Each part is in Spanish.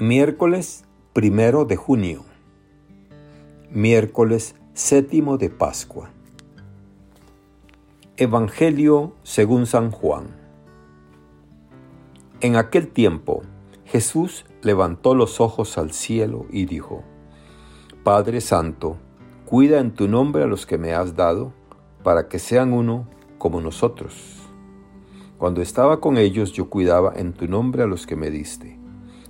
Miércoles primero de junio. Miércoles séptimo de Pascua. Evangelio según San Juan. En aquel tiempo, Jesús levantó los ojos al cielo y dijo, Padre Santo, cuida en tu nombre a los que me has dado, para que sean uno como nosotros. Cuando estaba con ellos yo cuidaba en tu nombre a los que me diste.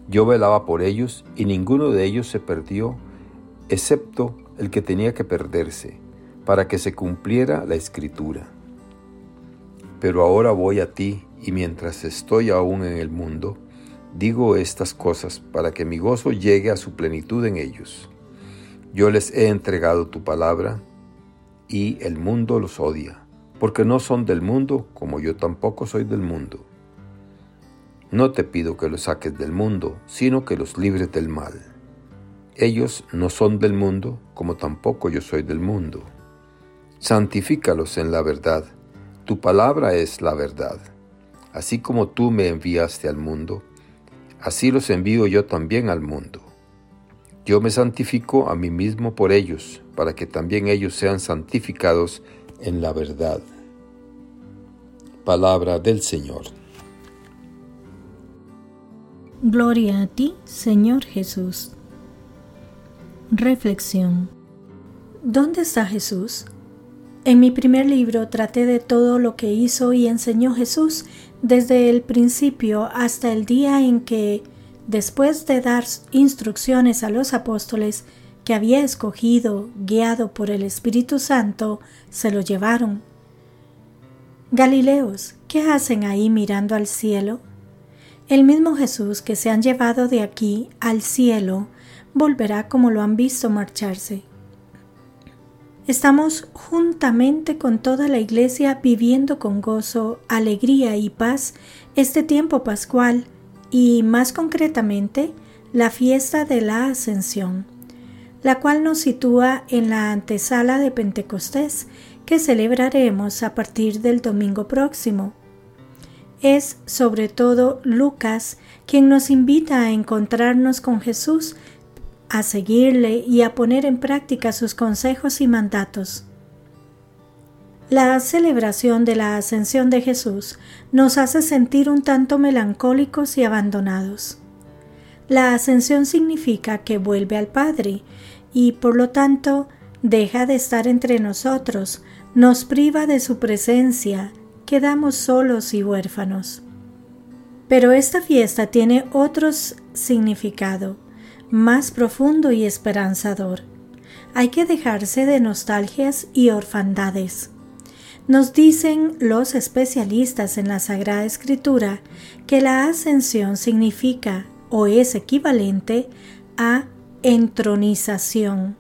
Yo velaba por ellos y ninguno de ellos se perdió, excepto el que tenía que perderse, para que se cumpliera la escritura. Pero ahora voy a ti y mientras estoy aún en el mundo, digo estas cosas para que mi gozo llegue a su plenitud en ellos. Yo les he entregado tu palabra y el mundo los odia, porque no son del mundo como yo tampoco soy del mundo. No te pido que los saques del mundo, sino que los libres del mal. Ellos no son del mundo, como tampoco yo soy del mundo. Santifícalos en la verdad. Tu palabra es la verdad. Así como tú me enviaste al mundo, así los envío yo también al mundo. Yo me santifico a mí mismo por ellos, para que también ellos sean santificados en la verdad. Palabra del Señor. Gloria a ti, Señor Jesús. Reflexión. ¿Dónde está Jesús? En mi primer libro traté de todo lo que hizo y enseñó Jesús desde el principio hasta el día en que, después de dar instrucciones a los apóstoles que había escogido, guiado por el Espíritu Santo, se lo llevaron. Galileos, ¿qué hacen ahí mirando al cielo? El mismo Jesús que se han llevado de aquí al cielo volverá como lo han visto marcharse. Estamos juntamente con toda la iglesia viviendo con gozo, alegría y paz este tiempo pascual y más concretamente la fiesta de la ascensión, la cual nos sitúa en la antesala de Pentecostés que celebraremos a partir del domingo próximo es sobre todo Lucas quien nos invita a encontrarnos con Jesús, a seguirle y a poner en práctica sus consejos y mandatos. La celebración de la ascensión de Jesús nos hace sentir un tanto melancólicos y abandonados. La ascensión significa que vuelve al Padre y por lo tanto deja de estar entre nosotros, nos priva de su presencia, quedamos solos y huérfanos. Pero esta fiesta tiene otro significado, más profundo y esperanzador. Hay que dejarse de nostalgias y orfandades. Nos dicen los especialistas en la Sagrada Escritura que la ascensión significa o es equivalente a entronización.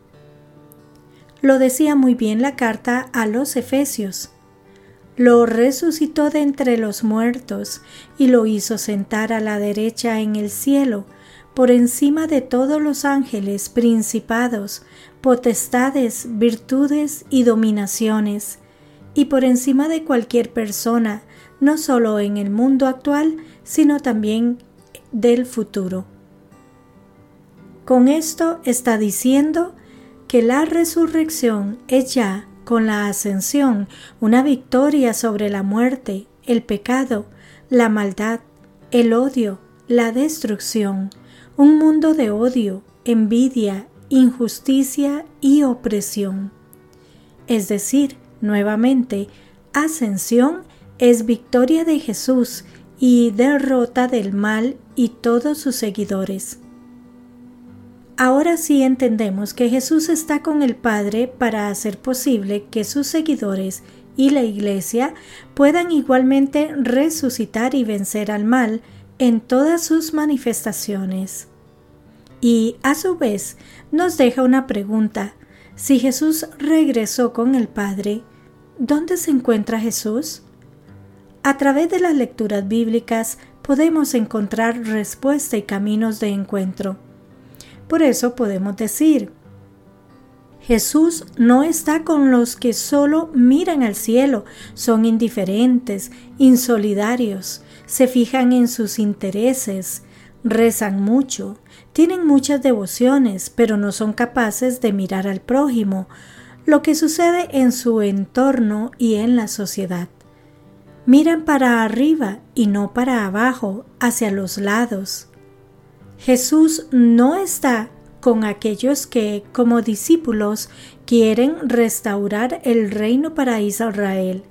Lo decía muy bien la carta a los Efesios lo resucitó de entre los muertos y lo hizo sentar a la derecha en el cielo, por encima de todos los ángeles, principados, potestades, virtudes y dominaciones, y por encima de cualquier persona, no solo en el mundo actual, sino también del futuro. Con esto está diciendo que la resurrección es ya con la ascensión, una victoria sobre la muerte, el pecado, la maldad, el odio, la destrucción, un mundo de odio, envidia, injusticia y opresión. Es decir, nuevamente, ascensión es victoria de Jesús y derrota del mal y todos sus seguidores. Ahora sí entendemos que Jesús está con el Padre para hacer posible que sus seguidores y la Iglesia puedan igualmente resucitar y vencer al mal en todas sus manifestaciones. Y a su vez nos deja una pregunta. Si Jesús regresó con el Padre, ¿dónde se encuentra Jesús? A través de las lecturas bíblicas podemos encontrar respuesta y caminos de encuentro. Por eso podemos decir, Jesús no está con los que solo miran al cielo, son indiferentes, insolidarios, se fijan en sus intereses, rezan mucho, tienen muchas devociones, pero no son capaces de mirar al prójimo, lo que sucede en su entorno y en la sociedad. Miran para arriba y no para abajo, hacia los lados. Jesús no está con aquellos que, como discípulos, quieren restaurar el reino para Israel,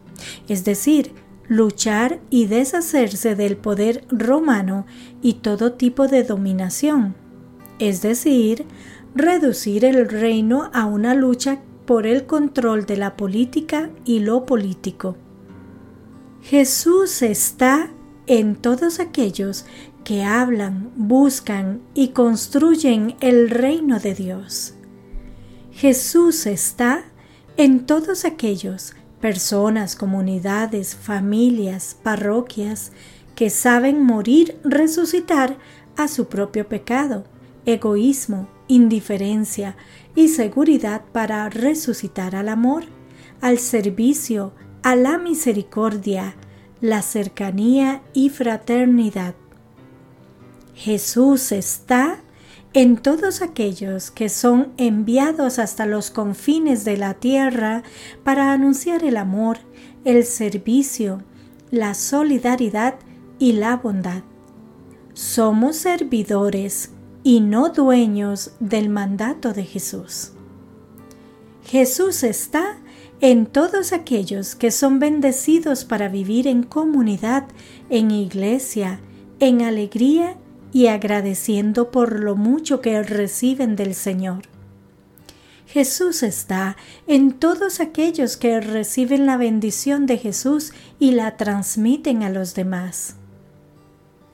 es decir, luchar y deshacerse del poder romano y todo tipo de dominación, es decir, reducir el reino a una lucha por el control de la política y lo político. Jesús está en todos aquellos que hablan, buscan y construyen el reino de Dios. Jesús está en todos aquellos personas, comunidades, familias, parroquias que saben morir, resucitar a su propio pecado, egoísmo, indiferencia y seguridad para resucitar al amor, al servicio, a la misericordia, la cercanía y fraternidad. Jesús está en todos aquellos que son enviados hasta los confines de la tierra para anunciar el amor, el servicio, la solidaridad y la bondad. Somos servidores y no dueños del mandato de Jesús. Jesús está en todos aquellos que son bendecidos para vivir en comunidad, en iglesia, en alegría y agradeciendo por lo mucho que reciben del Señor. Jesús está en todos aquellos que reciben la bendición de Jesús y la transmiten a los demás.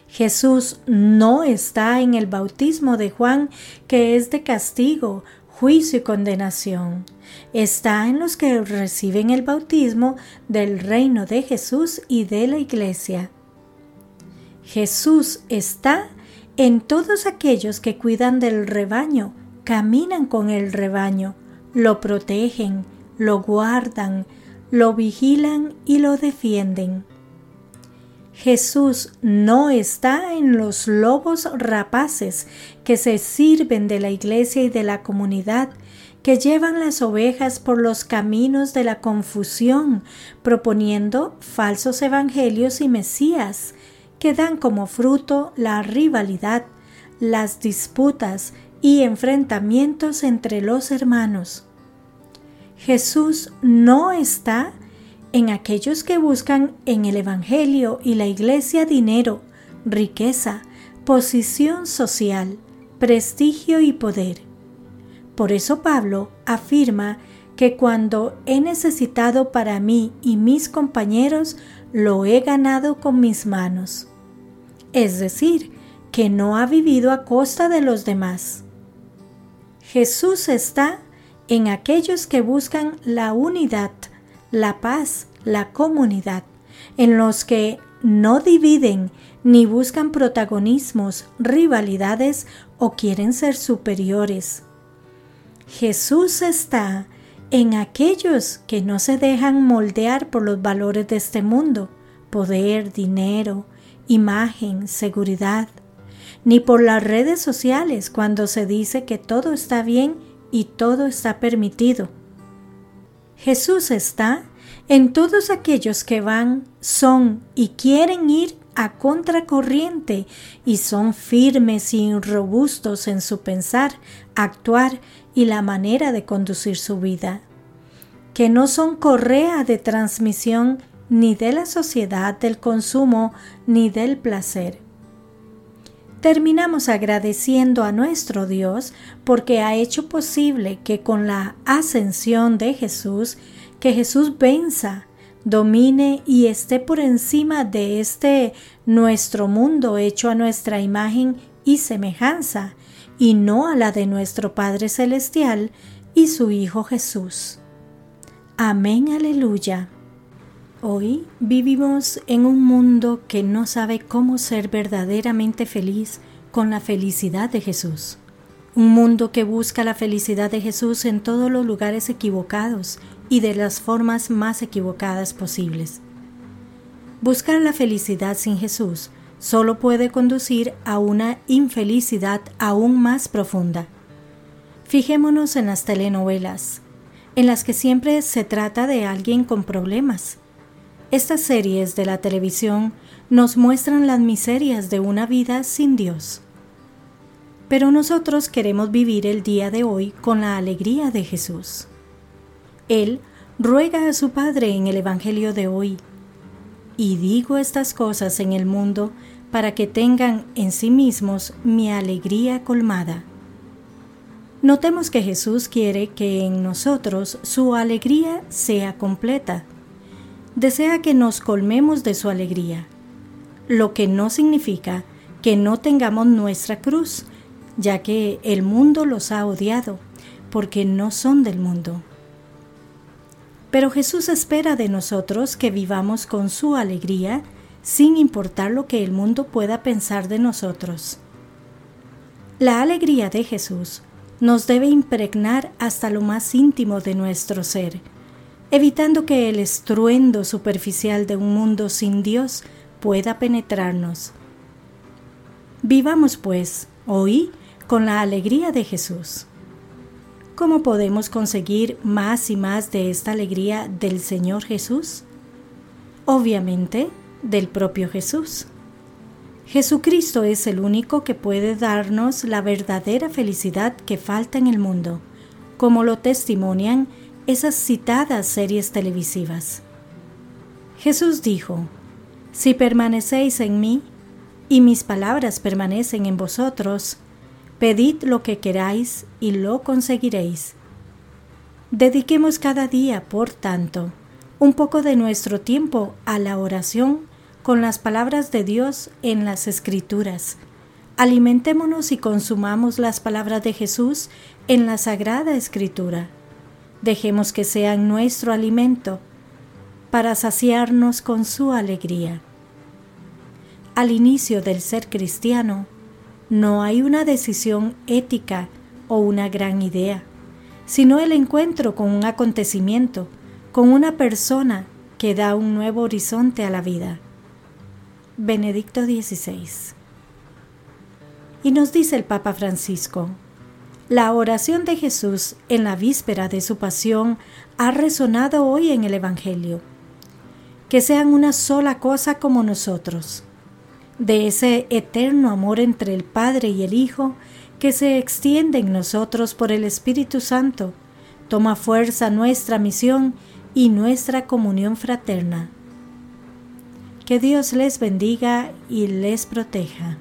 Jesús no está en el bautismo de Juan, que es de castigo, juicio y condenación. Está en los que reciben el bautismo del reino de Jesús y de la iglesia. Jesús está en todos aquellos que cuidan del rebaño, caminan con el rebaño, lo protegen, lo guardan, lo vigilan y lo defienden. Jesús no está en los lobos rapaces que se sirven de la iglesia y de la comunidad, que llevan las ovejas por los caminos de la confusión, proponiendo falsos evangelios y mesías, que dan como fruto la rivalidad, las disputas y enfrentamientos entre los hermanos. Jesús no está en aquellos que buscan en el Evangelio y la Iglesia dinero, riqueza, posición social, prestigio y poder. Por eso Pablo afirma que cuando he necesitado para mí y mis compañeros, lo he ganado con mis manos. Es decir, que no ha vivido a costa de los demás. Jesús está en aquellos que buscan la unidad, la paz, la comunidad, en los que no dividen ni buscan protagonismos, rivalidades o quieren ser superiores. Jesús está en aquellos que no se dejan moldear por los valores de este mundo, poder, dinero, imagen, seguridad, ni por las redes sociales cuando se dice que todo está bien y todo está permitido. Jesús está en todos aquellos que van, son y quieren ir a contracorriente y son firmes y robustos en su pensar, actuar y la manera de conducir su vida, que no son correa de transmisión ni de la sociedad del consumo ni del placer, terminamos agradeciendo a nuestro Dios porque ha hecho posible que con la ascensión de Jesús, que Jesús venza, domine y esté por encima de este nuestro mundo hecho a nuestra imagen y semejanza, y no a la de nuestro Padre Celestial y su Hijo Jesús. Amén, aleluya. Hoy vivimos en un mundo que no sabe cómo ser verdaderamente feliz con la felicidad de Jesús. Un mundo que busca la felicidad de Jesús en todos los lugares equivocados y de las formas más equivocadas posibles. Buscar la felicidad sin Jesús solo puede conducir a una infelicidad aún más profunda. Fijémonos en las telenovelas, en las que siempre se trata de alguien con problemas. Estas series de la televisión nos muestran las miserias de una vida sin Dios. Pero nosotros queremos vivir el día de hoy con la alegría de Jesús. Él ruega a su Padre en el Evangelio de hoy, y digo estas cosas en el mundo para que tengan en sí mismos mi alegría colmada. Notemos que Jesús quiere que en nosotros su alegría sea completa. Desea que nos colmemos de su alegría, lo que no significa que no tengamos nuestra cruz, ya que el mundo los ha odiado, porque no son del mundo. Pero Jesús espera de nosotros que vivamos con su alegría sin importar lo que el mundo pueda pensar de nosotros. La alegría de Jesús nos debe impregnar hasta lo más íntimo de nuestro ser, evitando que el estruendo superficial de un mundo sin Dios pueda penetrarnos. Vivamos, pues, hoy con la alegría de Jesús. ¿Cómo podemos conseguir más y más de esta alegría del Señor Jesús? Obviamente, del propio Jesús. Jesucristo es el único que puede darnos la verdadera felicidad que falta en el mundo, como lo testimonian esas citadas series televisivas. Jesús dijo, Si permanecéis en mí, y mis palabras permanecen en vosotros, Pedid lo que queráis y lo conseguiréis. Dediquemos cada día, por tanto, un poco de nuestro tiempo a la oración con las palabras de Dios en las Escrituras. Alimentémonos y consumamos las palabras de Jesús en la Sagrada Escritura. Dejemos que sean nuestro alimento para saciarnos con su alegría. Al inicio del ser cristiano, no hay una decisión ética o una gran idea, sino el encuentro con un acontecimiento, con una persona que da un nuevo horizonte a la vida. Benedicto XVI. Y nos dice el Papa Francisco, la oración de Jesús en la víspera de su pasión ha resonado hoy en el Evangelio. Que sean una sola cosa como nosotros de ese eterno amor entre el Padre y el Hijo que se extiende en nosotros por el Espíritu Santo, toma fuerza nuestra misión y nuestra comunión fraterna. Que Dios les bendiga y les proteja.